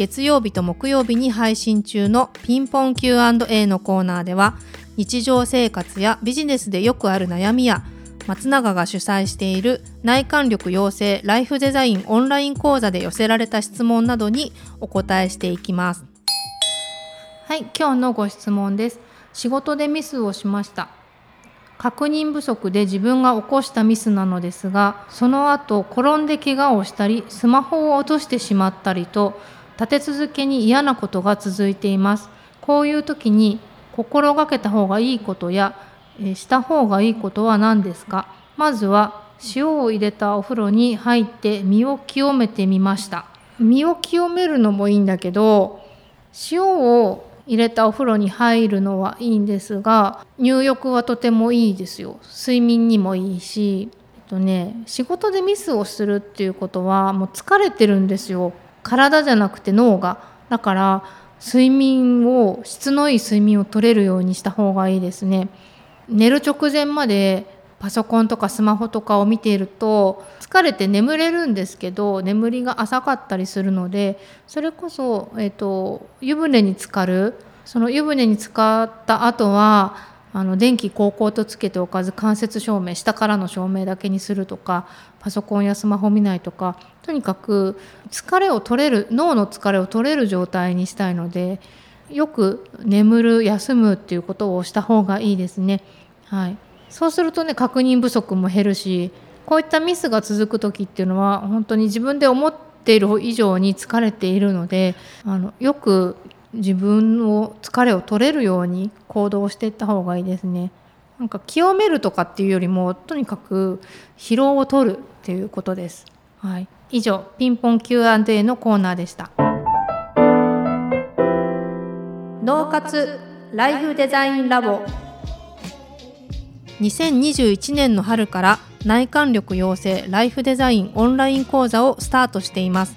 月曜日と木曜日に配信中のピンポン Q&A のコーナーでは日常生活やビジネスでよくある悩みや松永が主催している内観力養成ライフデザインオンライン講座で寄せられた質問などにお答えしていきます。はい今日のご質問です。仕事でミスをしました。確認不足で自分が起こしたミスなのですがその後転んで怪我をしたりスマホを落としてしまったりと立て続けに嫌なことが続いています。こういう時に心がけた方がいいことや、えした方がいいことは何ですか？まずは塩を入れたお風呂に入って身を清めてみました。身を清めるのもいいんだけど塩を入れたお風呂に入るのはいいんですが入浴はとてもいいですよ。睡眠にもいいしえっとね仕事でミスをするっていうことはもう疲れてるんですよ。体じゃなくて脳が。だから睡眠を質のいい睡眠を取れるようにした方がいいですね。寝る直前までパソコンとかスマホとかを見ていると疲れて眠れるんですけど眠りが浅かったりするのでそれこそ、えーと、湯船に浸かる。その湯船に浸かった後はあの電気こうこうとつけておかず間接照明下からの照明だけにするとかパソコンやスマホ見ないとかとにかく疲れを取れる脳の疲れを取れる状態にしたいのでよく眠る休むっていうことをした方がいいですね。はい、そうするとね確認不足も減るしこういったミスが続く時っていうのは本当に自分で思っている以上に疲れているのであのよく自分を疲れを取れるように行動していった方がいいですね。なんか清めるとかっていうよりもとにかく疲労を取るっていうことです。はい、以上ピンポン Q&A のコーナーでした。脳活ライフデザインラボ2021年の春から内観力養成ライフデザインオンライン講座をスタートしています。